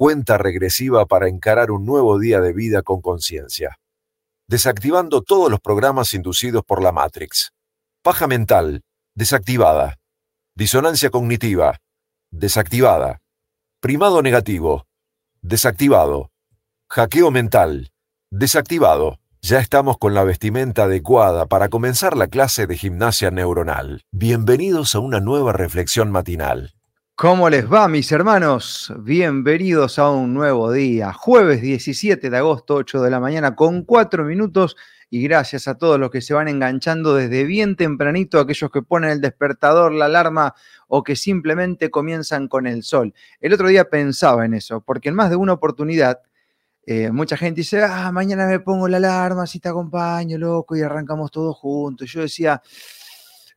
cuenta regresiva para encarar un nuevo día de vida con conciencia. Desactivando todos los programas inducidos por la Matrix. Paja mental, desactivada. Disonancia cognitiva, desactivada. Primado negativo, desactivado. Hackeo mental, desactivado. Ya estamos con la vestimenta adecuada para comenzar la clase de gimnasia neuronal. Bienvenidos a una nueva reflexión matinal. ¿Cómo les va, mis hermanos? Bienvenidos a un nuevo día. Jueves 17 de agosto, 8 de la mañana, con 4 minutos. Y gracias a todos los que se van enganchando desde bien tempranito, aquellos que ponen el despertador, la alarma o que simplemente comienzan con el sol. El otro día pensaba en eso, porque en más de una oportunidad, eh, mucha gente dice, ah, mañana me pongo la alarma, si te acompaño, loco, y arrancamos todos juntos. Yo decía,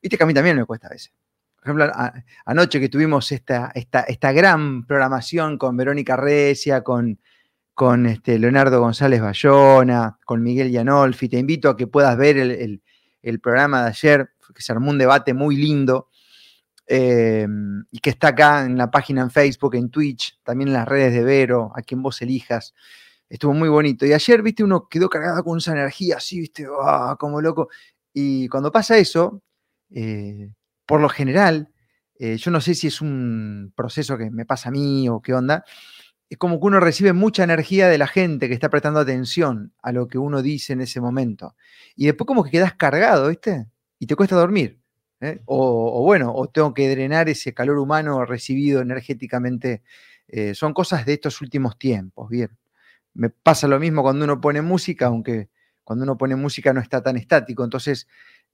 viste que a mí también me cuesta a veces por ejemplo, anoche que tuvimos esta, esta, esta, gran programación con Verónica Recia, con, con este Leonardo González Bayona, con Miguel Yanolfi, te invito a que puedas ver el, programa de ayer, que se armó un debate muy lindo. Eh, y que está acá en la página en Facebook, en Twitch, también en las redes de Vero, a quien vos elijas. Estuvo muy bonito. Y ayer, viste, uno quedó cargado con esa energía así, viste, ah, como loco. Y cuando pasa eso, eh, por lo general, eh, yo no sé si es un proceso que me pasa a mí o qué onda, es como que uno recibe mucha energía de la gente que está prestando atención a lo que uno dice en ese momento. Y después como que quedas cargado, ¿viste? Y te cuesta dormir. ¿eh? O, bueno, o tengo que drenar ese calor humano recibido energéticamente. Eh, son cosas de estos últimos tiempos, bien. Me pasa lo mismo cuando uno pone música, aunque cuando uno pone música no está tan estático. Entonces,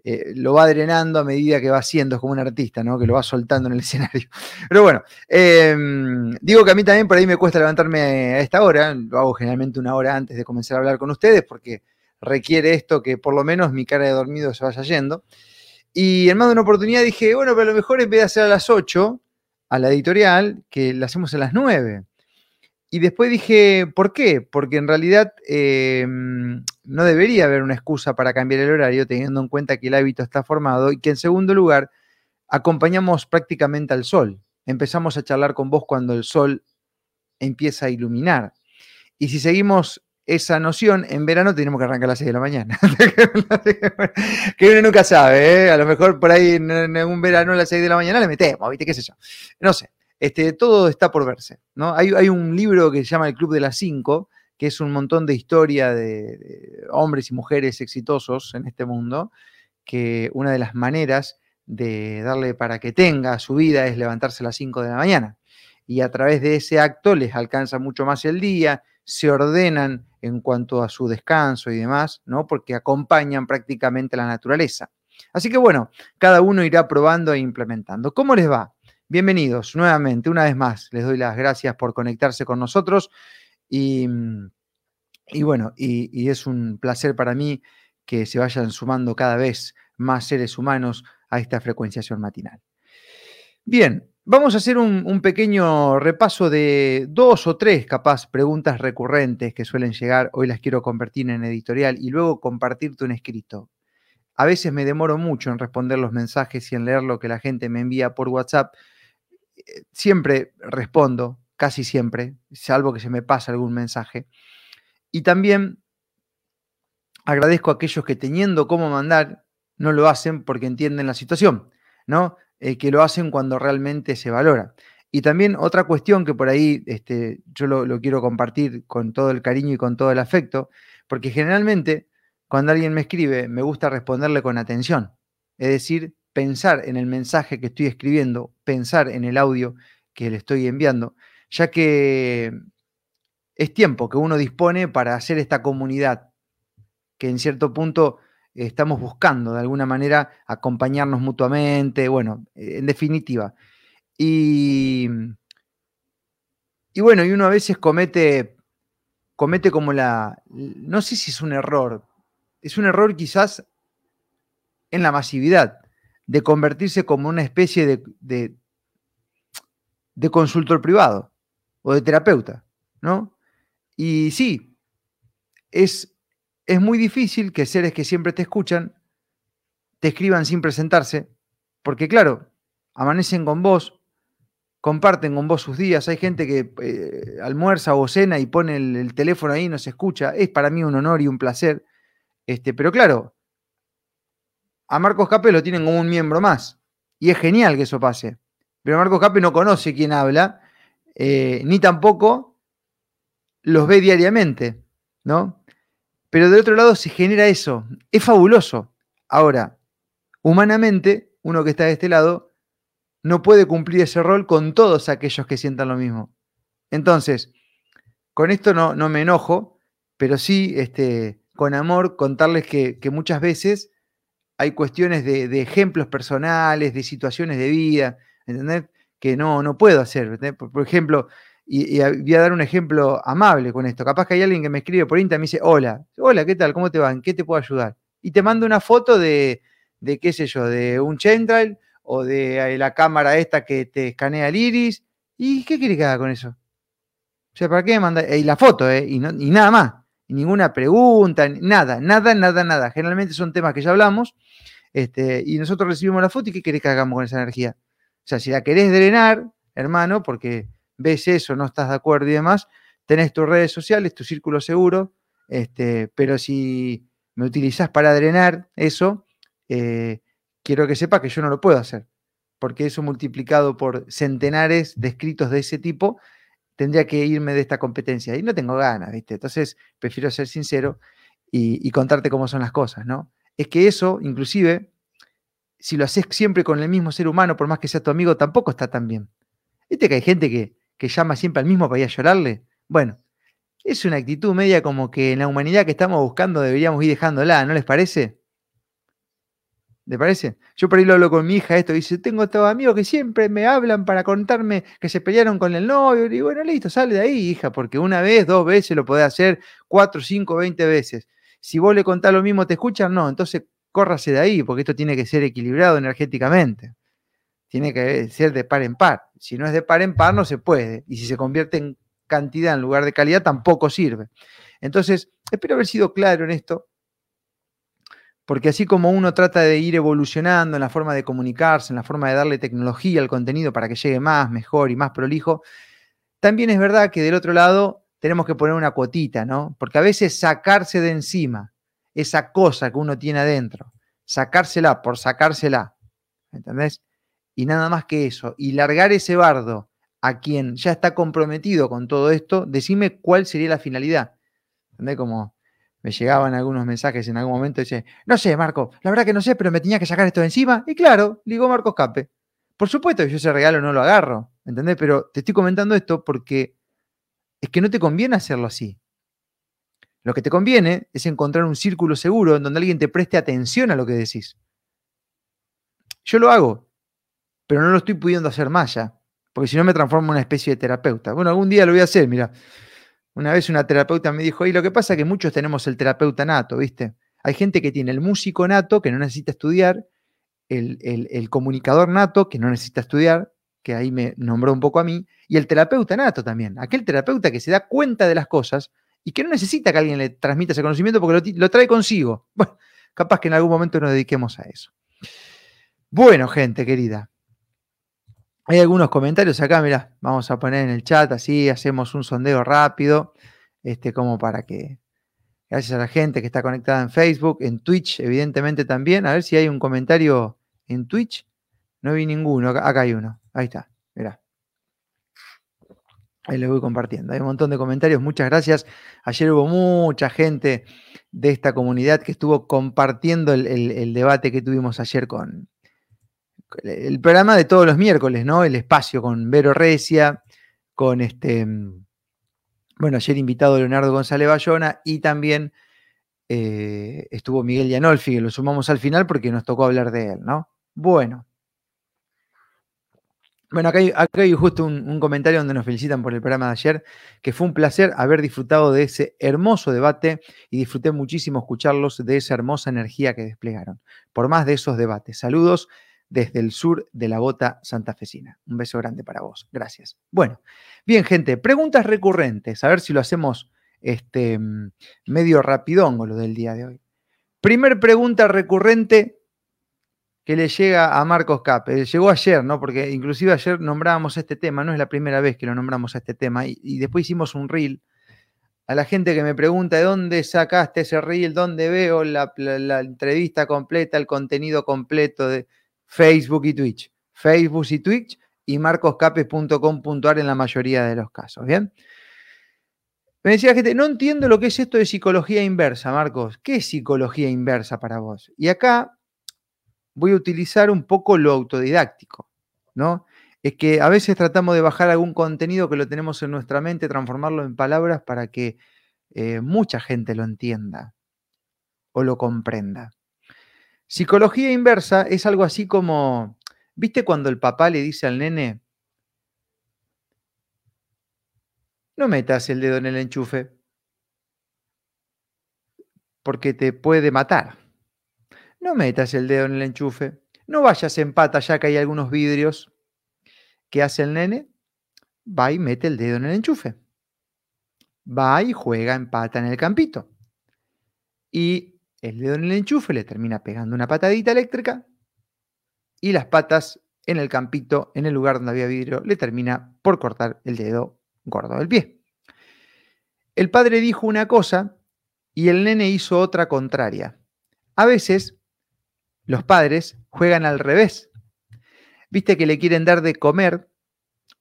eh, lo va drenando a medida que va haciendo, es como un artista, ¿no? Que lo va soltando en el escenario. Pero bueno, em, digo que a mí también por ahí me cuesta levantarme a esta hora, lo hago generalmente una hora antes de comenzar a hablar con ustedes, porque requiere esto que por lo menos mi cara de dormido se vaya yendo. Y en más de una oportunidad dije, bueno, pero a lo mejor en vez de hacer a las 8, a la editorial, que la hacemos a las 9. Y después dije, ¿por qué? Porque en realidad em, no debería haber una excusa para cambiar el horario teniendo en cuenta que el hábito está formado y que en segundo lugar acompañamos prácticamente al sol. Empezamos a charlar con vos cuando el sol empieza a iluminar. Y si seguimos esa noción, en verano tenemos que arrancar a las 6 de la mañana. que uno nunca sabe, ¿eh? A lo mejor por ahí en, un verano a las 6 de la mañana le metemos, ¿viste? ¿Qué sé yo? No sé. Este, todo está por verse. ¿no? Hay, un libro que se llama El Club de las Cinco, que es un montón de historia de, hombres y mujeres exitosos en este mundo, que una de las maneras de darle para que tenga su vida es levantarse a las 5 de la mañana. Y a través de ese acto les alcanza mucho más el día, se ordenan en cuanto a su descanso y demás, ¿no? Porque acompañan prácticamente la naturaleza. Así que bueno, cada uno irá probando e implementando. ¿Cómo les va? Bienvenidos nuevamente, una vez más, les doy las gracias por conectarse con nosotros y, mm, bueno, y, es un placer para mí que se vayan sumando cada vez más seres humanos a esta frecuenciación matinal. Bien, vamos a hacer un, un, pequeño repaso de dos o tres, capaz, preguntas recurrentes que suelen llegar. Hoy las quiero convertir en editorial y luego compartirte un escrito. A veces me demoro mucho en responder los mensajes y en leer lo que la gente me envía por WhatsApp, siempre respondo, casi siempre, salvo que se me pasa algún mensaje. Y también agradezco a aquellos que teniendo cómo mandar, no lo hacen porque entienden la situación, ¿no? Eh, que lo hacen cuando realmente se valora. Y también otra cuestión que por ahí este, yo lo, quiero compartir con todo el cariño y con todo el afecto, porque generalmente cuando alguien me escribe me gusta responderle con atención, es decir, pensar en el mensaje que estoy escribiendo, pensar en el audio que le estoy enviando, ya que es tiempo que uno dispone para hacer esta comunidad, que en cierto punto estamos buscando de alguna manera acompañarnos mutuamente, bueno, en definitiva. Y, bueno, y uno a veces comete, comete como la, no sé si es un error, es un error quizás en la masividad de convertirse como una especie de, de, consultor privado o de terapeuta, ¿no? Y sí, es, es muy difícil que seres que siempre te escuchan te escriban sin presentarse, porque claro, amanecen con vos comparten con vos sus días. Hay gente que eh, almuerza o cena y pone el, teléfono ahí y no se escucha. Es para mí un honor y un placer. Este, pero claro, a Marcos Cape lo tienen como un miembro más. Y es genial que eso pase. Pero Marcos Cape no conoce quién habla, eh, ni tampoco los ve diariamente, ¿no? Pero del otro lado se genera eso. Es fabuloso. Ahora, humanamente, uno que está de este lado no puede cumplir ese rol con todos aquellos que sientan lo mismo. Entonces, con esto no, no me enojo, pero sí este, con amor contarles que, muchas veces hay cuestiones de, ejemplos personales, de situaciones de vida, ¿entendés? Que no, no puedo hacer. Por, ejemplo, y, voy a dar un ejemplo amable con esto. Capaz que hay alguien que me escribe por Instagram y me dice, hola, hola, ¿qué tal? ¿Cómo te va? ¿En qué te puedo ayudar? Y te mando una foto de, de qué sé yo, de un Chentrail o de la cámara esta que te escanea el iris. ¿Y qué quiere que haga con eso? O sea, ¿para qué mandar? Y la foto, ¿eh? Y, nada más. Ninguna pregunta, nada, nada, nada, nada. Generalmente son temas que ya hablamos. Este, y nosotros recibimos la foto y ¿qué querés que hagamos con esa energía? O sea, si la querés drenar, hermano, porque ves eso, no estás de acuerdo y demás, tenés tus redes sociales, tu círculo seguro, este, pero si me utilizás para drenar eso, eh, quiero que sepa que yo no lo puedo hacer, porque eso multiplicado por centenares de escritos de ese tipo, tendría que irme de esta competencia y no tengo ganas, ¿viste? Entonces prefiero ser sincero y, contarte cómo son las cosas, ¿no? Es que eso, inclusive, si lo haces siempre con el mismo ser humano, por más que sea tu amigo, tampoco está tan bien. ¿Viste que hay gente que, que llama siempre al mismo para ir a llorarle? Bueno, es una actitud media como que en la humanidad que estamos buscando deberíamos ir dejándola, ¿no les parece? ¿Te parece? Yo por ahí lo hablo con mi hija esto, dice, tengo estos amigos que siempre me hablan para contarme que se pelearon con el novio. Y bueno, listo, sale de ahí, hija, porque una vez, dos veces lo podés hacer, cuatro, cinco, veinte veces. Si vos le contás lo mismo, ¿te escuchan? No, entonces córrase de ahí, porque esto tiene que ser equilibrado energéticamente. Tiene que ser de par en par. Si no es de par en par, no se puede. Y si se convierte en cantidad en lugar de calidad, tampoco sirve. Entonces, espero haber sido claro en esto porque así como uno trata de ir evolucionando en la forma de comunicarse, en la forma de darle tecnología al contenido para que llegue más, mejor y más prolijo, también es verdad que del otro lado tenemos que poner una cuotita, ¿no? Porque a veces sacarse de encima esa cosa que uno tiene adentro, sacársela por sacársela, ¿entendés? Y nada más que eso, y largar ese bardo a quien ya está comprometido con todo esto, decime cuál sería la finalidad. ¿Entendés? Como me llegaban algunos mensajes en algún momento y dice, no sé, Marco, la verdad que no sé, pero me tenía que sacar esto de encima. Y claro, ligó Marco Escape. Por supuesto que yo ese regalo no lo agarro, ¿entendés? Pero te estoy comentando esto porque es que no te conviene hacerlo así. Lo que te conviene es encontrar un círculo seguro en donde alguien te preste atención a lo que decís. Yo lo hago, pero no lo estoy pudiendo hacer más ya, porque si no me transformo en una especie de terapeuta. Bueno, algún día lo voy a hacer, mira. Una vez una terapeuta me dijo, y lo que pasa es que muchos tenemos el terapeuta nato, ¿viste? Hay gente que tiene el músico nato, que no necesita estudiar, el, comunicador nato, que no necesita estudiar, que ahí me nombró un poco a mí, y el terapeuta nato también, aquel terapeuta que se da cuenta de las cosas y que no necesita que alguien le transmita ese conocimiento porque lo, lo trae consigo. Bueno, capaz que en algún momento nos dediquemos a eso. Bueno, gente querida, hay algunos comentarios acá, mira, vamos a poner en el chat, así hacemos un sondeo rápido, este, como para que, gracias a la gente que está conectada en Facebook, en Twitch, evidentemente también, a ver si hay un comentario en Twitch. No vi ninguno, acá, hay uno, ahí está, mira. Ahí lo voy compartiendo. Hay un montón de comentarios, muchas gracias. Ayer hubo mucha gente de esta comunidad que estuvo compartiendo el debate que tuvimos ayer con, el programa de todos los miércoles, ¿no? El espacio con Vero Recia, con este, bueno, ayer invitado Leonardo González Bayona y también eh, estuvo Miguel Yanolfi, que lo sumamos al final porque nos tocó hablar de él, ¿no? Bueno. Bueno, acá hay, justo un, un, comentario donde nos felicitan por el programa de ayer, que fue un placer haber disfrutado de ese hermoso debate y disfruté muchísimo escucharlos de esa hermosa energía que desplegaron. Por más de esos debates. Saludos desde el sur de la bota santafesina. Un beso grande para vos. Gracias. Bueno, bien, gente, preguntas recurrentes. A ver si lo hacemos este, medio rapidón lo del día de hoy. Primer pregunta recurrente que le llega a Marcos Cape. Llegó ayer, ¿no? Porque inclusive ayer nombrábamos este tema, no es la primera vez que lo nombramos a este tema, y, después hicimos un reel. A la gente que me pregunta de dónde sacaste ese reel, dónde veo la, entrevista completa, el contenido completo de Facebook y Twitch. Facebook y Twitch y marcoscape.com.ar en la mayoría de los casos, ¿bien? Me decía la gente, no entiendo lo que es esto de psicología inversa, Marcos. ¿Qué es psicología inversa para vos? Y acá voy a utilizar un poco lo autodidáctico, ¿no? Es que a veces tratamos de bajar algún contenido que lo tenemos en nuestra mente, transformarlo en palabras para que eh, mucha gente lo entienda o lo comprenda. Psicología inversa es algo así como, ¿viste cuando el papá le dice al nene, no metas el dedo en el enchufe, porque te puede matar? no metas el dedo en el enchufe, no vayas en pata ya que hay algunos vidrios. ¿Qué hace el nene? Va y mete el dedo en el enchufe. Va y juega en pata en el campito. Y el dedo en el enchufe le termina pegando una patadita eléctrica y las patas en el campito, en el lugar donde había vidrio, le termina por cortar el dedo gordo del pie. El padre dijo una cosa y el nene hizo otra contraria. A veces los padres juegan al revés. Viste que le quieren dar de comer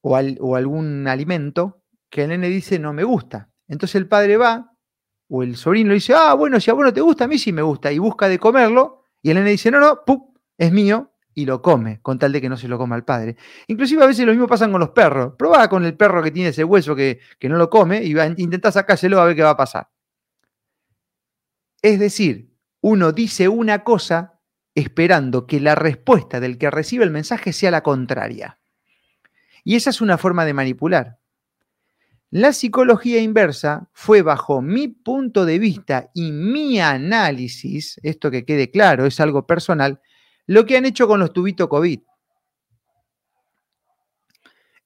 o, algún alimento que el nene dice no me gusta. Entonces el padre va o el sobrino dice, ah, bueno, si a vos no te gusta, a mí sí me gusta, y busca de comerlo, y el nene dice, no, no, es mío, y lo come, con tal de que no se lo coma al padre. Inclusive a veces lo mismo pasa con los perros. Probá con el perro que tiene ese hueso que, que no lo come y va, intentá sacárselo a ver qué va a pasar. Es decir, uno dice una cosa esperando que la respuesta del que recibe el mensaje sea la contraria. Y esa es una forma de manipular. La psicología inversa fue bajo mi punto de vista y mi análisis, esto que quede claro, es algo personal, lo que han hecho con los tubitos COVID.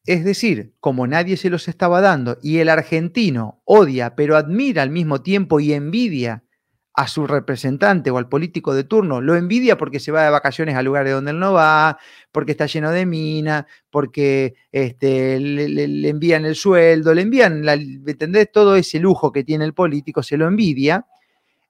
Es decir, como nadie se los estaba dando y el argentino odia pero admira al mismo tiempo y envidia a su representante o al político de turno, lo envidia porque se va de vacaciones a lugares donde él no va, porque está lleno de mina, porque este, le, envían el sueldo, le envían, la, ¿entendés? Todo ese lujo que tiene el político, se lo envidia.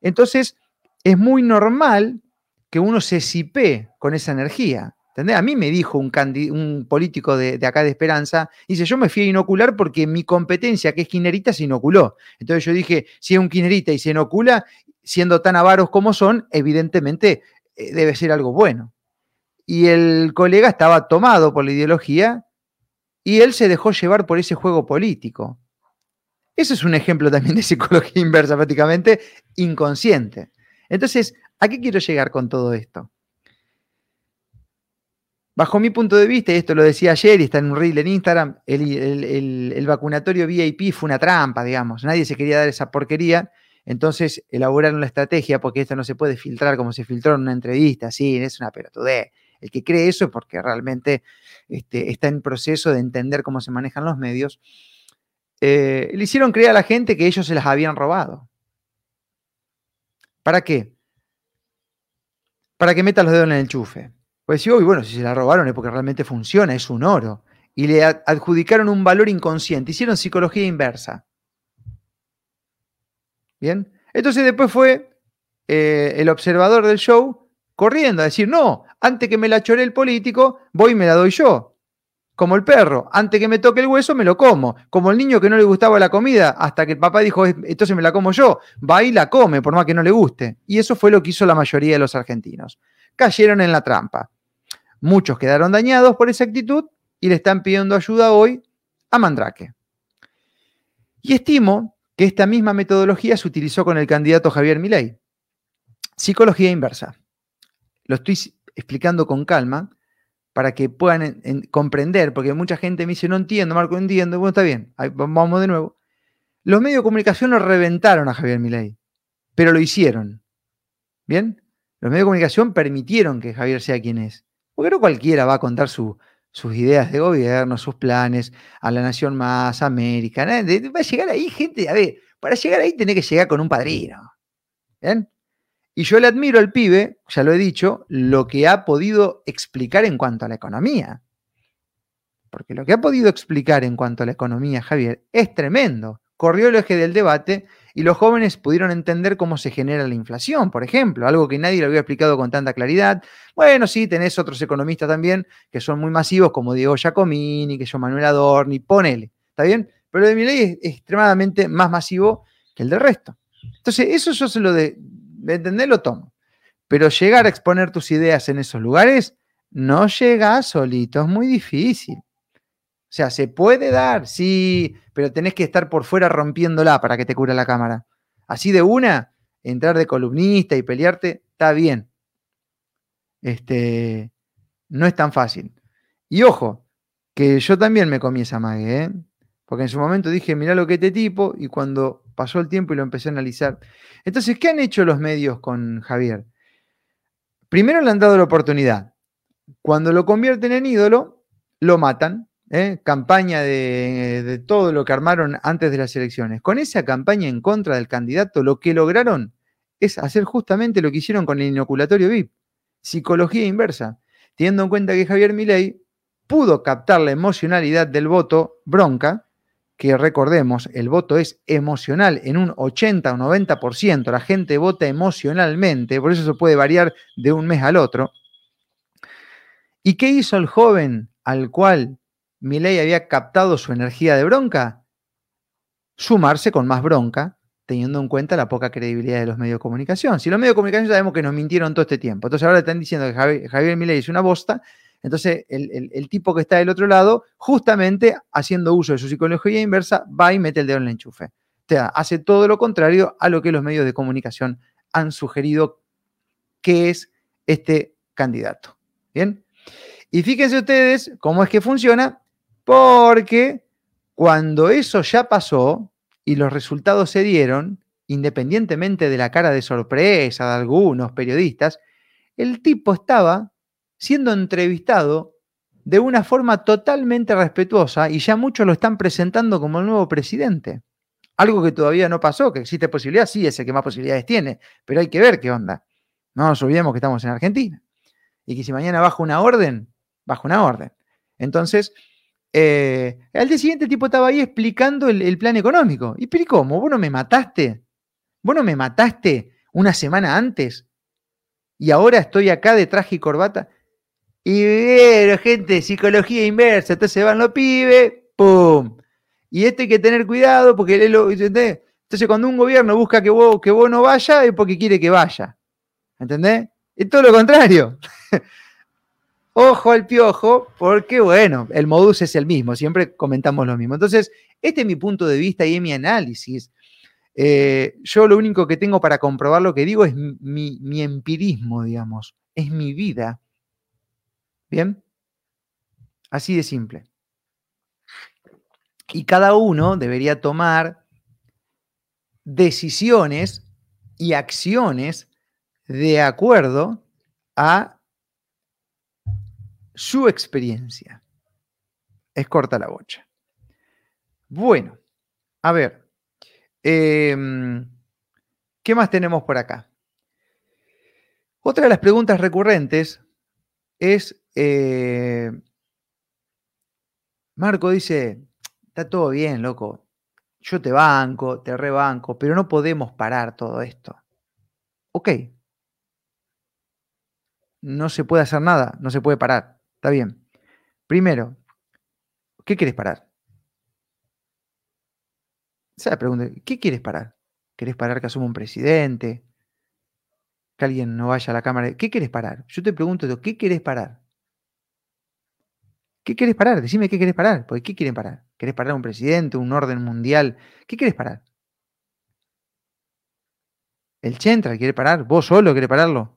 Entonces, es muy normal que uno se sipee con esa energía. ¿Entendés? A mí me dijo un, un político de, de, acá de Esperanza, dice, yo me fui a inocular porque mi competencia, que es quinerita, se inoculó. Entonces yo dije, si es un quinerita y se inocula, siendo tan avaros como son, evidentemente eh, debe ser algo bueno. Y el colega estaba tomado por la ideología y él se dejó llevar por ese juego político. Eso es un ejemplo también de psicología inversa, prácticamente inconsciente. Entonces, ¿a qué quiero llegar con todo esto? Bajo mi punto de vista, y esto lo decía ayer y está en un reel en Instagram, el, el vacunatorio VIP fue una trampa, digamos. Nadie se quería dar esa porquería entonces elaboraron la estrategia porque esto no se puede filtrar como se filtró en una entrevista, sí, es una pelotudez. El que cree eso es porque realmente este, está en proceso de entender cómo se manejan los medios. Eh, le hicieron creer a la gente que ellos se las habían robado. ¿Para qué? Para que metan los dedos en el enchufe. Pues sí, bueno, si se la robaron es porque realmente funciona, es un oro. Y le adjudicaron un valor inconsciente, hicieron psicología inversa. Bien. Entonces después fue eh, el observador del show corriendo a decir, no, antes que me la chore el político, voy y me la doy yo. Como el perro, antes que me toque el hueso, me lo como. Como el niño que no le gustaba la comida, hasta que el papá dijo, entonces me la como yo, va y la come, por más que no le guste. Y eso fue lo que hizo la mayoría de los argentinos. Cayeron en la trampa. Muchos quedaron dañados por esa actitud y le están pidiendo ayuda hoy a Mandrake. Y estimo que esta misma metodología se utilizó con el candidato Javier Milei. Psicología inversa. Lo estoy explicando con calma para que puedan comprender, porque mucha gente me dice, no entiendo, Marco, no entiendo. Bueno, está bien, vamos de nuevo. Los medios de comunicación lo reventaron a Javier Milei, pero lo hicieron. ¿Bien? Los medios de comunicación permitieron que Javier sea quien es. Porque no cualquiera va a contar su, sus ideas de gobierno, sus planes, a la nación más, América. Va a llegar ahí gente, a ver, para llegar ahí tiene que llegar con un padrino. ¿Bien? Y yo le admiro al pibe, ya lo he dicho, lo que ha podido explicar en cuanto a la economía. Porque lo que ha podido explicar en cuanto a la economía, Javier, es tremendo. Corrió el eje del debate y los jóvenes pudieron entender cómo se genera la inflación, por ejemplo, algo que nadie lo había explicado con tanta claridad. Bueno, sí, tenés otros economistas también que son muy masivos, como Diego Giacomini, que yo Manuel Adorni, ponele, ¿está bien? Pero el de mi ley es extremadamente más masivo que el del resto. Entonces, eso yo se lo de, de lo tomo. Pero llegar a exponer tus ideas en esos lugares, no llega solito, es muy difícil. O sea, se puede dar, sí, pero tenés que estar por fuera rompiéndola para que te cura la cámara. Así de una, entrar de columnista y pelearte, está bien. Este, no es tan fácil. Y ojo, que yo también me comí esa mague, ¿eh? Porque en su momento dije, mirá lo que este tipo, y cuando pasó el tiempo y lo empecé a analizar. Entonces, ¿qué han hecho los medios con Javier? Primero le han dado la oportunidad. Cuando lo convierten en ídolo, lo matan ¿eh? campaña de, todo lo que armaron antes de las elecciones. Con esa campaña en contra del candidato, lo que lograron es hacer justamente lo que hicieron con el inoculatorio VIP, psicología inversa, teniendo en cuenta que Javier Milei pudo captar la emocionalidad del voto bronca, que recordemos, el voto es emocional en un 80 o 90%, la gente vota emocionalmente, por eso se puede variar de un mes al otro. ¿Y qué hizo el joven al cual Milei había captado su energía de bronca, sumarse con más bronca, teniendo en cuenta la poca credibilidad de los medios de comunicación. Si los medios de comunicación sabemos que nos mintieron todo este tiempo, entonces ahora están diciendo que Javier, Javier Milei es una bosta, entonces el, tipo que está del otro lado, justamente haciendo uso de su psicología inversa, va y mete el dedo en el enchufe. O sea, hace todo lo contrario a lo que los medios de comunicación han sugerido que es este candidato. ¿Bien? Y fíjense ustedes cómo es que funciona porque cuando eso ya pasó y los resultados se dieron, independientemente de la cara de sorpresa de algunos periodistas, el tipo estaba siendo entrevistado de una forma totalmente respetuosa y ya muchos lo están presentando como el nuevo presidente. Algo que todavía no pasó, que existe posibilidad, sí, es el que más posibilidades tiene, pero hay que ver qué onda. No nos olvidemos que estamos en Argentina y que si mañana baja una orden, baja una orden. Entonces, eh, al día siguiente el tipo estaba ahí explicando el, plan económico. ¿Y pero cómo? ¿Vos no me mataste? ¿Vos no me mataste una semana antes? Y ahora estoy acá de traje y corbata. Y bueno, gente, psicología inversa. Entonces van los pibes, ¡pum! Y este hay que tener cuidado porque lo, Entonces cuando un gobierno busca que vos, que vos no vaya es porque quiere que vaya. ¿Entendés? Es todo lo contrario. Ojo al piojo, porque bueno, el modus es el mismo, siempre comentamos lo mismo. Entonces, este es mi punto de vista y es mi análisis. Eh, yo lo único que tengo para comprobar lo que digo es mi, mi empirismo, digamos, es mi vida. ¿Bien? Así de simple. Y cada uno debería tomar decisiones y acciones de acuerdo a su experiencia. Es corta la bocha. Bueno, a ver. Em, ¿Qué más tenemos por acá? Otra de las preguntas recurrentes es, eh, Marco dice, está todo bien, loco, yo te banco, te rebanco, pero no podemos parar todo esto. Ok. No se puede hacer nada, no se puede parar. Está bien. Primero, ¿qué quieres parar? Esa es la pregunta. ¿Qué quieres parar? ¿Querés parar que asuma un presidente? Que alguien no vaya a la Cámara. ¿Qué quieres parar? Yo te pregunto, ¿qué quieres parar? ¿Qué quieres parar? Decime qué quieres parar. Porque ¿qué quieren parar? ¿Querés parar un presidente, un orden mundial? ¿Qué quieres parar? ¿El Central quiere parar? ¿Vos solo querés pararlo?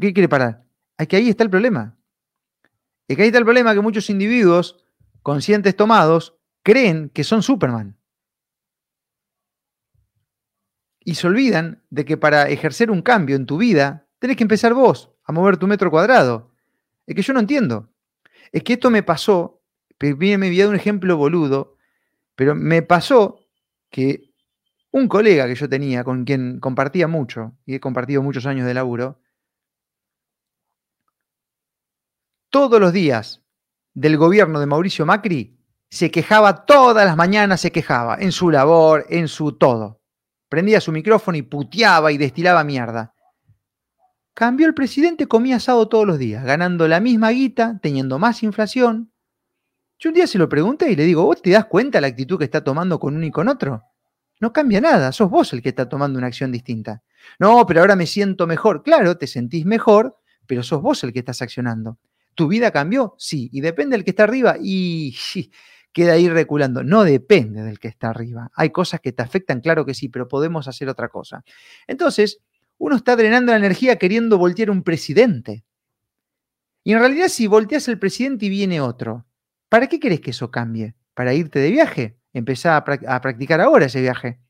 ¿Qué quiere parar? Que ahí está el problema. Es que ahí está el problema que muchos individuos conscientes tomados creen que son Superman. Y se olvidan de que para ejercer un cambio en tu vida, tenés que empezar vos a mover tu metro cuadrado. Es que yo no entiendo. Es que esto me pasó, viene me voy a un ejemplo boludo, pero me pasó que un colega que yo tenía, con quien compartía mucho, y he compartido muchos años de laburo, todos los días del gobierno de Mauricio Macri se quejaba todas las mañanas, se quejaba en su labor, en su todo. Prendía su micrófono y puteaba y destilaba mierda. Cambió el presidente, comía asado todos los días, ganando la misma guita, teniendo más inflación. Yo un día se lo pregunté y le digo, ¿vos te das cuenta la actitud que está tomando con uno y con otro? No cambia nada, sos vos el que está tomando una acción distinta. No, pero ahora me siento mejor. Claro, te sentís mejor, pero sos vos el que estás accionando. ¿Tu vida cambió? Sí. ¿Y depende del que está arriba? Y queda ahí reculando. No depende del que está arriba. Hay cosas que te afectan, claro que sí, pero podemos hacer otra cosa. Entonces, uno está drenando la energía queriendo voltear un presidente. Y en realidad, si volteas el presidente y viene otro, ¿para qué querés que eso cambie? ¿Para irte de viaje? Empezá a, practicar ahora ese viaje.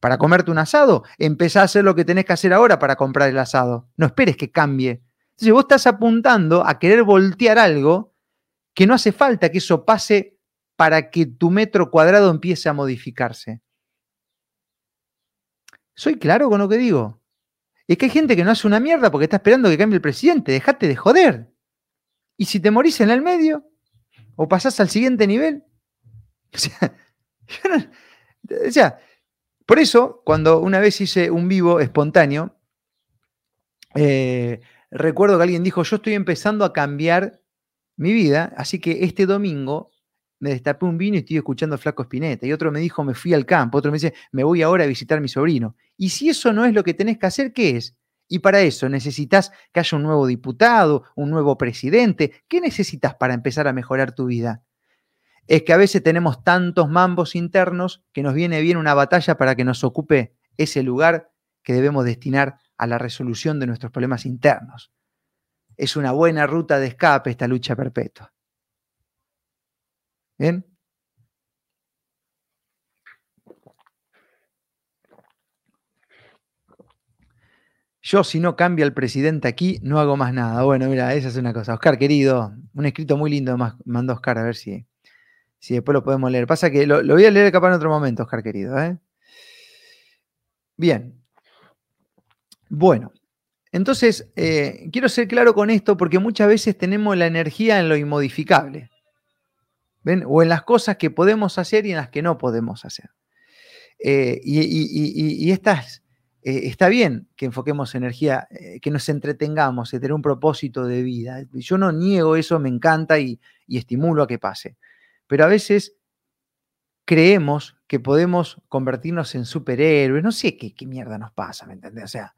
Para comerte un asado, empezá a hacer lo que tenés que hacer ahora para comprar el asado. No esperes que cambie. Entonces vos estás apuntando a querer voltear algo que no hace falta que eso pase para que tu metro cuadrado empiece a modificarse. ¿Soy claro con lo que digo? Es que hay gente que no hace una mierda porque está esperando que cambie el presidente. Dejate de joder. Y si te morís en el medio o pasás al siguiente nivel. O sea, o sea, por eso, cuando una vez hice un vivo espontáneo, eh, recuerdo que alguien dijo, yo estoy empezando a cambiar mi vida, así que este domingo me destapé un vino y estoy escuchando a Flaco Espineta. Y otro me dijo, me fui al campo. Otro me dice, me voy ahora a visitar a mi sobrino. Y si eso no es lo que tenés que hacer, ¿qué es? Y para eso necesitas que haya un nuevo diputado, un nuevo presidente. ¿Qué necesitas para empezar a mejorar tu vida? es que a veces tenemos tantos mambos internos que nos viene bien una batalla para que nos ocupe ese lugar que debemos destinar a la resolución de nuestros problemas internos. Es una buena ruta de escape esta lucha perpetua. ¿Bien? Yo, si no cambia el presidente aquí, no hago más nada. Bueno, mira, esa es una cosa. Oscar, querido, un escrito muy lindo mandó Oscar, a ver si, si después lo podemos leer. Pasa que lo, voy a leer capaz en otro momento, Oscar querido. ¿eh? Bien. Bueno, entonces eh, quiero ser claro con esto porque muchas veces tenemos la energía en lo inmodificable. ¿Ven? O en las cosas que podemos hacer y en las que no podemos hacer. Eh, y, estas, está bien que enfoquemos energía, que nos entretengamos, de tener un propósito de vida. Yo no niego eso, me encanta y estimulo a que pase pero a veces creemos que podemos convertirnos en superhéroes, no sé qué, mierda nos pasa, ¿me entendés? O sea,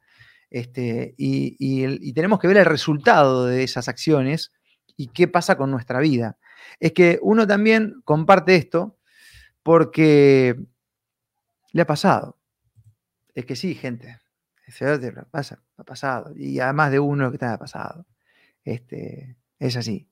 este, y, tenemos que ver el resultado de esas acciones y qué pasa con nuestra vida. Es que uno también comparte esto porque le ha pasado. Es que sí, gente. Pasa, ha pasado. Y además de uno que te ha pasado. Este, es así.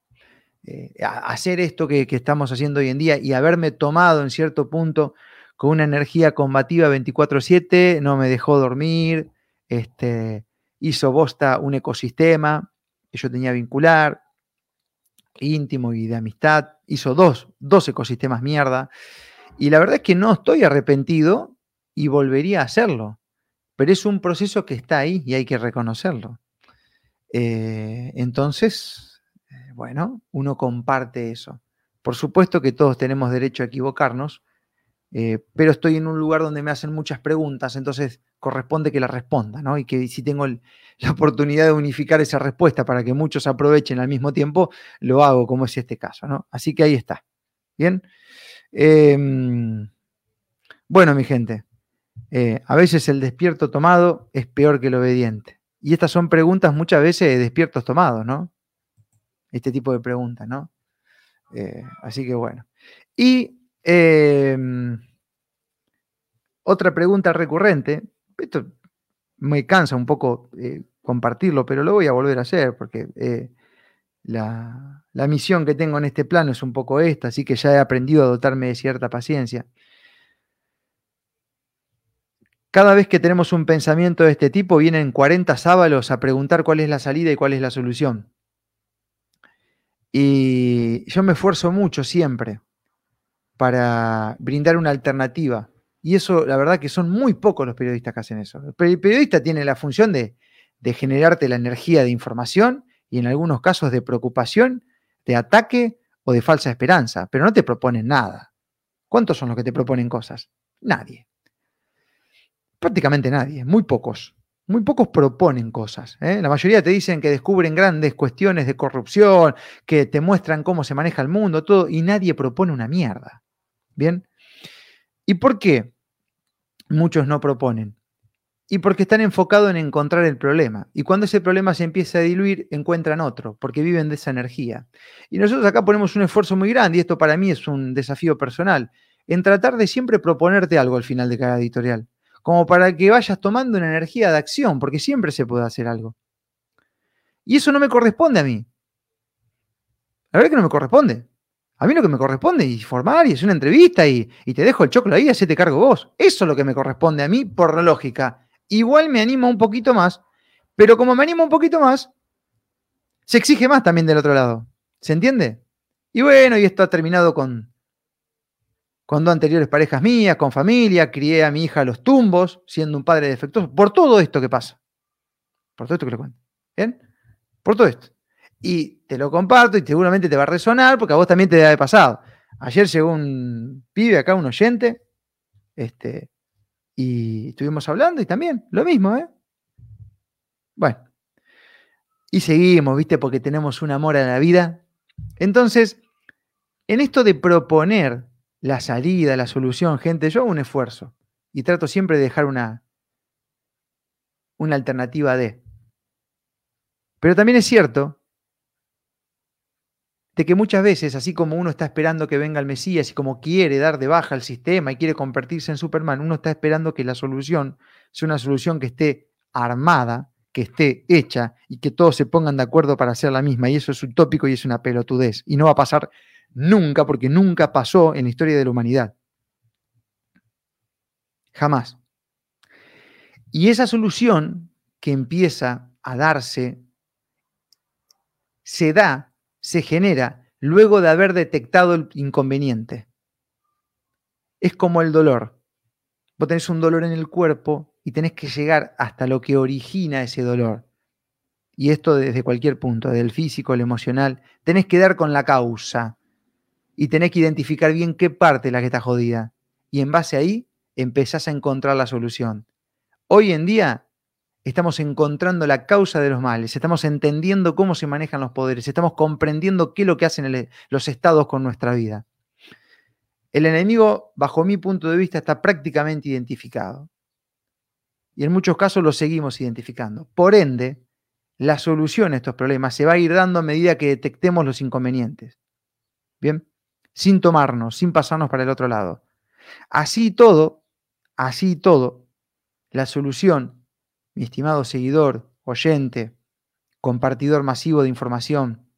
Eh, hacer esto que, estamos haciendo hoy en día y haberme tomado en cierto punto con una energía combativa 24/7, no me dejó dormir, este, hizo bosta un ecosistema que yo tenía vincular, íntimo y de amistad, hizo dos, dos ecosistemas mierda, y la verdad es que no estoy arrepentido y volvería a hacerlo, pero es un proceso que está ahí y hay que reconocerlo. Eh, entonces, bueno, uno comparte eso. Por supuesto que todos tenemos derecho a equivocarnos, eh, pero estoy en un lugar donde me hacen muchas preguntas, entonces corresponde que la responda, ¿no? Y que si tengo la oportunidad de unificar esa respuesta para que muchos aprovechen al mismo tiempo, lo hago, como es este caso, ¿no? Así que ahí está. Bien. Em, bueno, mi gente, eh, a veces el despierto tomado es peor que el obediente. Y estas son preguntas muchas veces de despiertos tomados, ¿no? este tipo de preguntas, ¿no? Eh, así que bueno. Y em, otra pregunta recurrente, esto me cansa un poco eh, compartirlo, pero lo voy a volver a hacer porque eh, la, la, misión que tengo en este plano es un poco esta, así que ya he aprendido a dotarme de cierta paciencia. Cada vez que tenemos un pensamiento de este tipo, vienen 40 sábalos a preguntar cuál es la salida y cuál es la solución. Y yo me esfuerzo mucho siempre para brindar una alternativa Y eso, la verdad que son muy pocos los periodistas que hacen eso. El periodista tiene la función de, generarte la energía de información y en algunos casos de preocupación, de ataque o de falsa esperanza, pero no te proponen nada. ¿Cuántos son los que te proponen cosas? Nadie. Prácticamente nadie, muy pocos. Muy pocos proponen cosas. ¿eh? La mayoría te dicen que descubren grandes cuestiones de corrupción, que te muestran cómo se maneja el mundo, todo, y nadie propone una mierda. ¿Bien? ¿Y por qué muchos no proponen? Y porque están enfocados en encontrar el problema. Y cuando ese problema se empieza a diluir, encuentran otro, porque viven de esa energía. Y nosotros acá ponemos un esfuerzo muy grande, y esto para mí es un desafío personal, en tratar de siempre proponerte algo al final de cada editorial como para que vayas tomando una energía de acción, porque siempre se puede hacer algo. Y eso no me corresponde a mí. La verdad es que no me corresponde. A mí lo que me corresponde es informar y es una entrevista y, te dejo el choclo ahí y te cargo vos. Eso es lo que me corresponde a mí por lógica. Igual me animo un poquito más, pero como me animo un poquito más, se exige más también del otro lado. ¿Se entiende? Y bueno, y esto ha terminado con, con dos anteriores parejas mías, con familia, crié a mi hija a los tumbos, siendo un padre defectuoso, por todo esto que pasa. Por todo esto que le cuento. ¿Bien? Por todo esto. Y te lo comparto y seguramente te va a resonar porque a vos también te debe haber pasado. Ayer llegó un pibe acá, un oyente, este, y estuvimos hablando y también lo mismo, ¿eh? Bueno. Y seguimos, ¿viste? Porque tenemos un amor a la vida. Entonces, en esto de proponer la salida, la solución, gente, yo hago un esfuerzo y trato siempre de dejar una, una alternativa de. Pero también es cierto de que muchas veces, así como uno está esperando que venga el Mesías y como quiere dar de baja al sistema y quiere convertirse en Superman, uno está esperando que la solución sea una solución que esté armada, que esté hecha y que todos se pongan de acuerdo para hacer la misma. Y eso es utópico y es una pelotudez. Y no va a pasar Nunca, porque nunca pasó en la historia de la humanidad. Jamás. Y esa solución que empieza a darse, se da, se genera luego de haber detectado el inconveniente. Es como el dolor. Vos tenés un dolor en el cuerpo y tenés que llegar hasta lo que origina ese dolor. Y esto desde cualquier punto, desde el físico, el emocional. Tenés que dar con la causa y tenés que identificar bien qué parte es la que está jodida. Y en base ahí empezás a encontrar la solución. Hoy en día estamos encontrando la causa de los males, estamos entendiendo cómo se manejan los poderes, estamos comprendiendo qué es lo que hacen los estados con nuestra vida. El enemigo, bajo mi punto de vista, está prácticamente identificado. Y en muchos casos lo seguimos identificando. Por ende, la solución a estos problemas se va a ir dando a medida que detectemos los inconvenientes. Bien sin tomarnos, sin pasarnos para el otro lado. Así todo, así todo, la solución, mi estimado seguidor, oyente, compartidor masivo de información,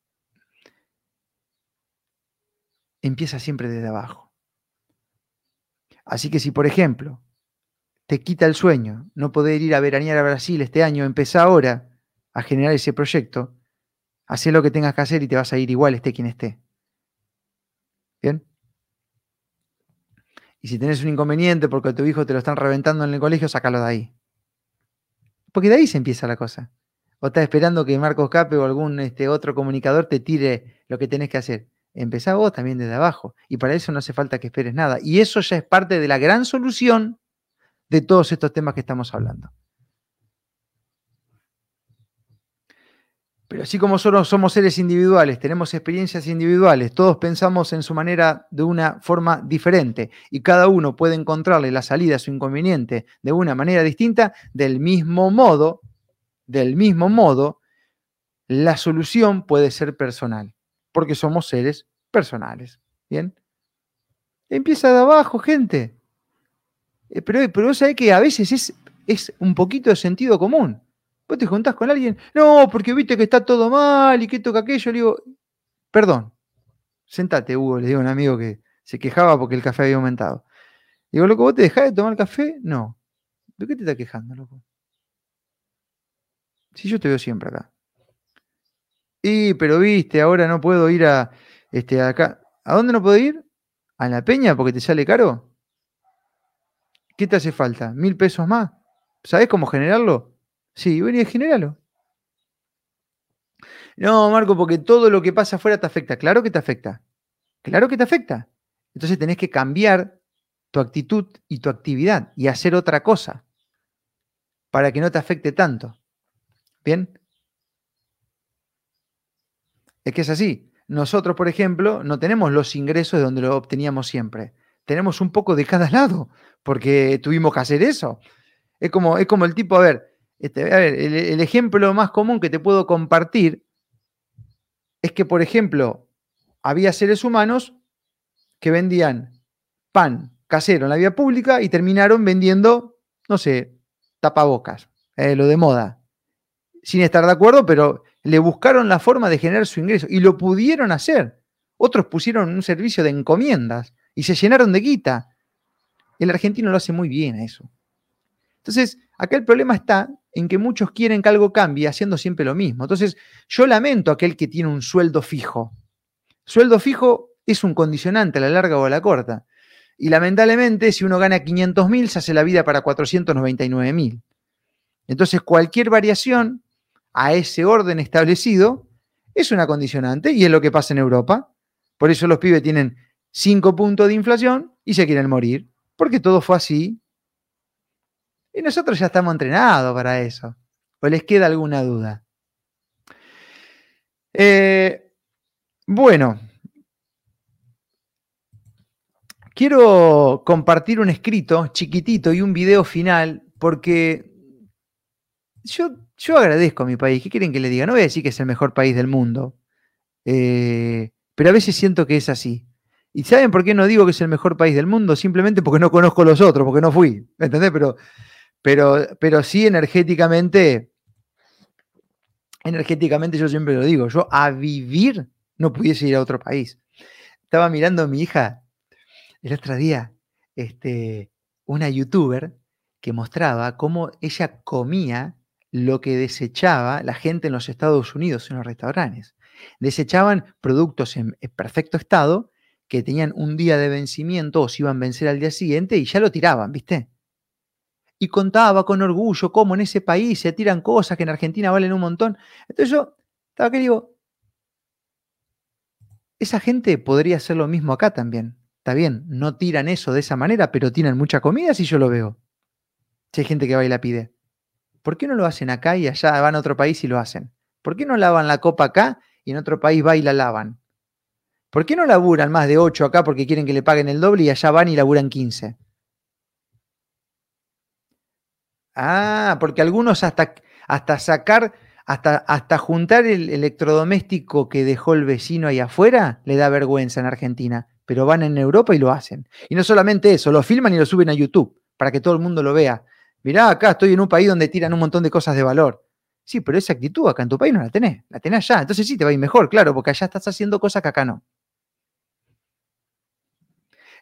empieza siempre desde abajo. Así que si, por ejemplo, te quita el sueño no poder ir a veranear a Brasil este año, empieza ahora a generar ese proyecto, haz lo que tengas que hacer y te vas a ir igual, esté quien esté. ¿Bien? Y si tenés un inconveniente porque tu hijo te lo están reventando en el colegio, sácalo de ahí. Porque de ahí se empieza la cosa. O estás esperando que Marcos Cape o algún este, otro comunicador te tire lo que tenés que hacer. Empezá vos también desde abajo. Y para eso no hace falta que esperes nada. Y eso ya es parte de la gran solución de todos estos temas que estamos hablando. Pero así como somos seres individuales, tenemos experiencias individuales, todos pensamos en su manera de una forma diferente y cada uno puede encontrarle la salida a su inconveniente de una manera distinta, del mismo modo, del mismo modo, la solución puede ser personal, porque somos seres personales. ¿Bien? Empieza de abajo, gente. Eh, pero, pero vos que a veces es, es un poquito de sentido común. Vos te juntás con alguien, no, porque viste que está todo mal y que toca aquello. Le digo, perdón, sentate, Hugo, le digo a un amigo que se quejaba porque el café había aumentado. Digo, loco, ¿vos te dejás de tomar café? No. ¿De qué te estás quejando, loco? Si yo te veo siempre acá. Y, pero viste, ahora no puedo ir a este acá. ¿A dónde no puedo ir? ¿A la peña porque te sale caro? ¿Qué te hace falta? ¿Mil pesos más? ¿Sabes cómo generarlo? Sí, vení a generarlo. No, Marco, porque todo lo que pasa afuera te afecta. Claro que te afecta. Claro que te afecta. Entonces tenés que cambiar tu actitud y tu actividad y hacer otra cosa para que no te afecte tanto. ¿Bien? Es que es así. Nosotros, por ejemplo, no tenemos los ingresos de donde lo obteníamos siempre. Tenemos un poco de cada lado, porque tuvimos que hacer eso. Es como, es como el tipo, a ver, este, a ver el ejemplo más común que te puedo compartir es que, por ejemplo, había seres humanos que vendían pan casero en la vía pública y terminaron vendiendo, no sé, tapabocas, eh, lo de moda, sin estar de acuerdo, pero le buscaron la forma de generar su ingreso y lo pudieron hacer. Otros pusieron un servicio de encomiendas y se llenaron de guita. El argentino lo hace muy bien a eso. Entonces, acá el problema está en que muchos quieren que algo cambie haciendo siempre lo mismo. Entonces, yo lamento a aquel que tiene un sueldo fijo. Sueldo fijo es un condicionante a la larga o a la corta. Y lamentablemente, si uno gana 500 mil, se hace la vida para 499 mil. Entonces, cualquier variación a ese orden establecido es una condicionante y es lo que pasa en Europa. Por eso los pibes tienen 5 puntos de inflación y se quieren morir, porque todo fue así y nosotros ya estamos entrenados para eso. ¿O les queda alguna duda? Eh, bueno, quiero compartir un escrito chiquitito y un video final porque yo, yo agradezco a mi país. ¿Qué quieren que le diga? No voy a decir que es el mejor país del mundo, eh, pero a veces siento que es así. ¿Y saben por qué no digo que es el mejor país del mundo? Simplemente porque no conozco los otros, porque no fui. ¿Entendés? Pero pero, pero sí energéticamente, energéticamente yo siempre lo digo, yo a vivir no pudiese ir a otro país. Estaba mirando a mi hija el otro día, este, una youtuber que mostraba cómo ella comía lo que desechaba la gente en los Estados Unidos en los restaurantes. Desechaban productos en perfecto estado que tenían un día de vencimiento o se iban a vencer al día siguiente y ya lo tiraban, ¿viste? Y contaba con orgullo cómo en ese país se tiran cosas que en Argentina valen un montón. Entonces yo estaba que digo, esa gente podría hacer lo mismo acá también. Está bien, no tiran eso de esa manera, pero tiran mucha comida si yo lo veo. Si hay gente que va y la pide. ¿Por qué no lo hacen acá y allá van a otro país y lo hacen? ¿Por qué no lavan la copa acá y en otro país va y la lavan? ¿Por qué no laburan más de 8 acá porque quieren que le paguen el doble y allá van y laburan 15? Ah, porque algunos hasta, hasta sacar, hasta, hasta juntar el electrodoméstico que dejó el vecino ahí afuera, le da vergüenza en Argentina, pero van en Europa y lo hacen. Y no solamente eso, lo filman y lo suben a YouTube para que todo el mundo lo vea. Mirá, acá estoy en un país donde tiran un montón de cosas de valor. Sí, pero esa actitud acá en tu país no la tenés, la tenés allá. Entonces sí, te va a ir mejor, claro, porque allá estás haciendo cosas que acá no.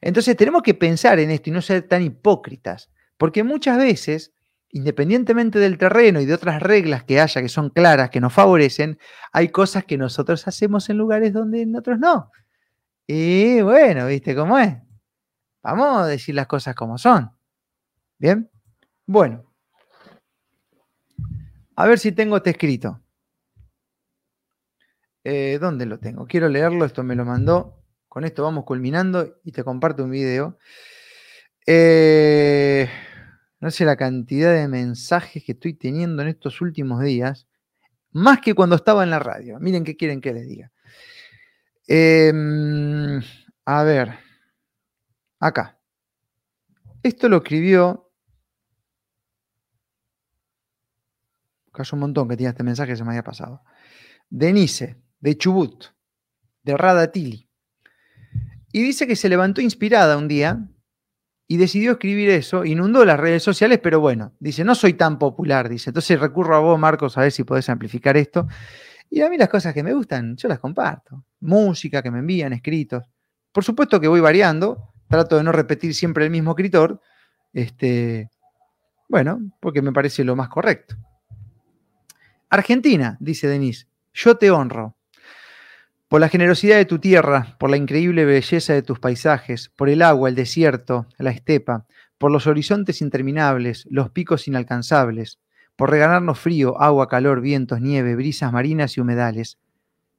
Entonces tenemos que pensar en esto y no ser tan hipócritas, porque muchas veces independientemente del terreno y de otras reglas que haya que son claras, que nos favorecen, hay cosas que nosotros hacemos en lugares donde nosotros no. Y bueno, ¿viste cómo es? Vamos a decir las cosas como son. ¿Bien? Bueno. A ver si tengo este escrito. Eh, ¿Dónde lo tengo? Quiero leerlo, esto me lo mandó. Con esto vamos culminando y te comparto un video. Eh, no sé la cantidad de mensajes que estoy teniendo en estos últimos días, más que cuando estaba en la radio. Miren qué quieren que les diga. Em, a ver, acá. Esto lo escribió. Casi un montón que tenía este mensaje, se me había pasado. Denise, de Chubut, de Radatili. Y dice que se levantó inspirada un día y decidió escribir eso, inundó las redes sociales, pero bueno, dice, no soy tan popular, dice, entonces recurro a vos, Marcos, a ver si podés amplificar esto. Y a mí las cosas que me gustan, yo las comparto. Música que me envían, escritos. Por supuesto que voy variando, trato de no repetir siempre el mismo escritor, este, bueno, porque me parece lo más correcto. Argentina, dice Denise, yo te honro por la generosidad de tu tierra, por la increíble belleza de tus paisajes, por el agua, el desierto, la estepa, por los horizontes interminables, los picos inalcanzables, por regalarnos frío, agua, calor, vientos, nieve, brisas marinas y humedales,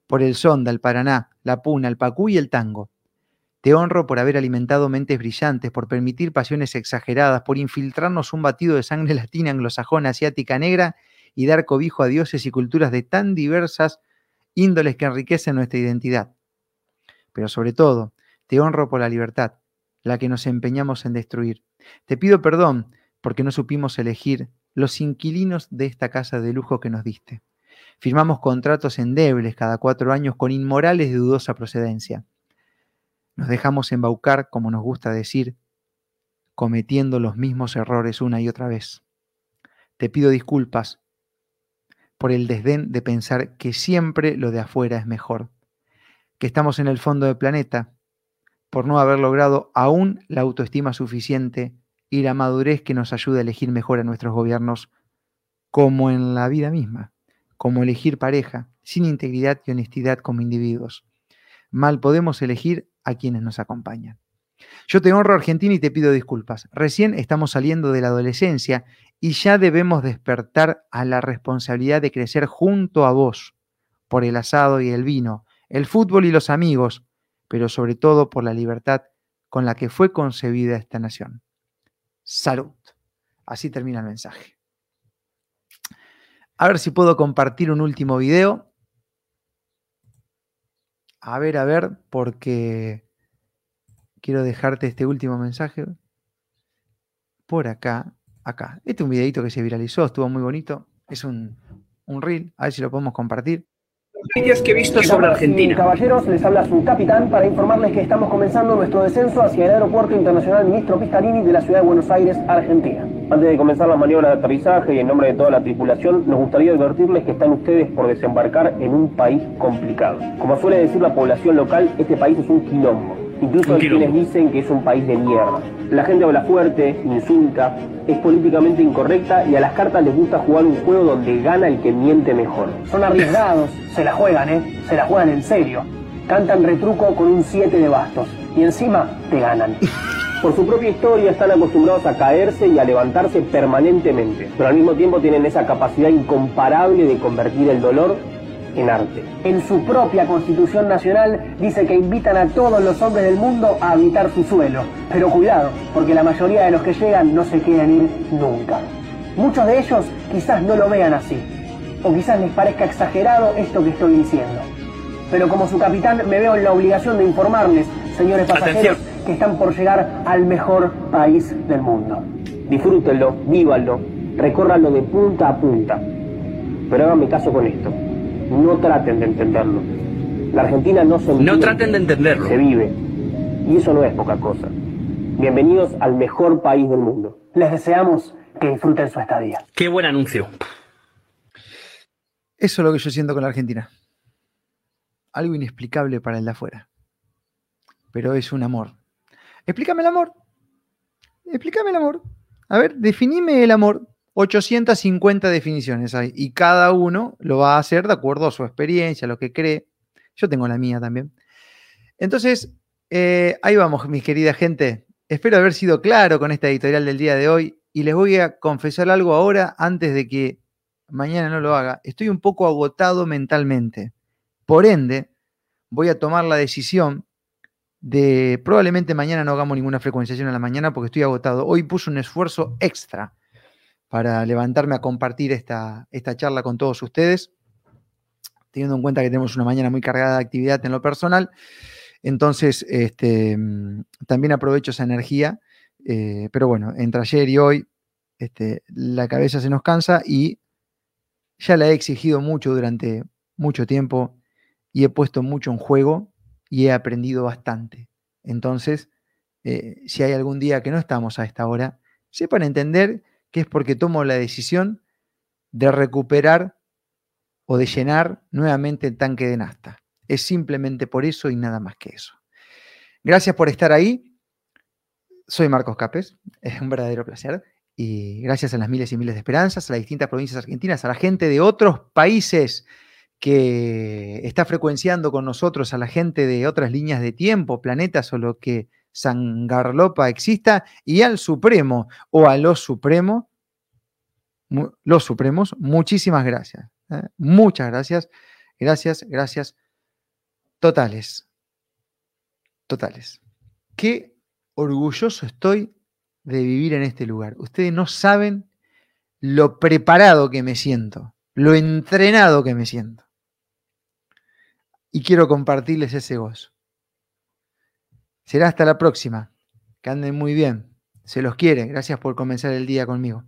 por el sonda, el paraná, la puna, el pacú y el tango. Te honro por haber alimentado mentes brillantes, por permitir pasiones exageradas, por infiltrarnos un batido de sangre latina, anglosajona, asiática, negra y dar cobijo a dioses y culturas de tan diversas índoles que enriquecen nuestra identidad. Pero sobre todo, te honro por la libertad, la que nos empeñamos en destruir. Te pido perdón porque no supimos elegir los inquilinos de esta casa de lujo que nos diste. Firmamos contratos endebles cada cuatro años con inmorales de dudosa procedencia. Nos dejamos embaucar, como nos gusta decir, cometiendo los mismos errores una y otra vez. Te pido disculpas por el desdén de pensar que siempre lo de afuera es mejor, que estamos en el fondo del planeta por no haber logrado aún la autoestima suficiente y la madurez que nos ayude a elegir mejor a nuestros gobiernos, como en la vida misma, como elegir pareja, sin integridad y honestidad como individuos. Mal podemos elegir a quienes nos acompañan. Yo te honro Argentina y te pido disculpas. Recién estamos saliendo de la adolescencia y ya debemos despertar a la responsabilidad de crecer junto a vos, por el asado y el vino, el fútbol y los amigos, pero sobre todo por la libertad con la que fue concebida esta nación. Salud. Así termina el mensaje. A ver si puedo compartir un último video. A ver, a ver, porque quiero dejarte este último mensaje por acá, acá. Este es un videito que se viralizó, estuvo muy bonito. Es un, un reel, a ver si lo podemos compartir noticias que he visto sobre Argentina. Caballeros, les habla su capitán para informarles que estamos comenzando nuestro descenso hacia el Aeropuerto Internacional Ministro Pistalini de la ciudad de Buenos Aires, Argentina. Antes de comenzar la maniobra de aterrizaje y en nombre de toda la tripulación, nos gustaría advertirles que están ustedes por desembarcar en un país complicado. Como suele decir la población local, este país es un quilombo. Incluso hay quienes dicen que es un país de mierda. La gente habla fuerte, insulta, es políticamente incorrecta y a las cartas les gusta jugar un juego donde gana el que miente mejor. Son arriesgados, se la juegan, ¿eh? Se la juegan en serio. Cantan retruco con un 7 de bastos y encima te ganan. Por su propia historia están acostumbrados a caerse y a levantarse permanentemente, pero al mismo tiempo tienen esa capacidad incomparable de convertir el dolor en arte. En su propia Constitución Nacional dice que invitan a todos los hombres del mundo a habitar su suelo. Pero cuidado, porque la mayoría de los que llegan no se quieren ir nunca. Muchos de ellos quizás no lo vean así, o quizás les parezca exagerado esto que estoy diciendo. Pero como su capitán me veo en la obligación de informarles, señores pasajeros, que están por llegar al mejor país del mundo. Disfrútenlo, vívanlo, recórranlo de punta a punta. Pero háganme caso con esto. No traten de entenderlo. La Argentina no se No traten de entenderlo. Se vive. Y eso no es poca cosa. Bienvenidos al mejor país del mundo. Les deseamos que disfruten su estadía. Qué buen anuncio. Eso es lo que yo siento con la Argentina. Algo inexplicable para el de afuera. Pero es un amor. Explícame el amor. Explícame el amor. A ver, definime el amor. 850 definiciones hay y cada uno lo va a hacer de acuerdo a su experiencia, a lo que cree. Yo tengo la mía también. Entonces, eh, ahí vamos, mis querida gente. Espero haber sido claro con esta editorial del día de hoy y les voy a confesar algo ahora antes de que mañana no lo haga. Estoy un poco agotado mentalmente. Por ende, voy a tomar la decisión de probablemente mañana no hagamos ninguna frecuenciación en la mañana porque estoy agotado. Hoy puse un esfuerzo extra para levantarme a compartir esta, esta charla con todos ustedes, teniendo en cuenta que tenemos una mañana muy cargada de actividad en lo personal. Entonces, este, también aprovecho esa energía, eh, pero bueno, entre ayer y hoy, este, la cabeza se nos cansa y ya la he exigido mucho durante mucho tiempo y he puesto mucho en juego y he aprendido bastante. Entonces, eh, si hay algún día que no estamos a esta hora, sepan entender que es porque tomo la decisión de recuperar o de llenar nuevamente el tanque de nafta. Es simplemente por eso y nada más que eso. Gracias por estar ahí. Soy Marcos Capes, es un verdadero placer. Y gracias a las miles y miles de esperanzas, a las distintas provincias argentinas, a la gente de otros países que está frecuenciando con nosotros, a la gente de otras líneas de tiempo, planetas o lo que Sangarlopa exista y al Supremo o a los Supremos, los Supremos, muchísimas gracias. ¿eh? Muchas gracias. Gracias, gracias. Totales. Totales. Qué orgulloso estoy de vivir en este lugar. Ustedes no saben lo preparado que me siento, lo entrenado que me siento. Y quiero compartirles ese gozo. Será hasta la próxima. Que anden muy bien. Se los quiere. Gracias por comenzar el día conmigo.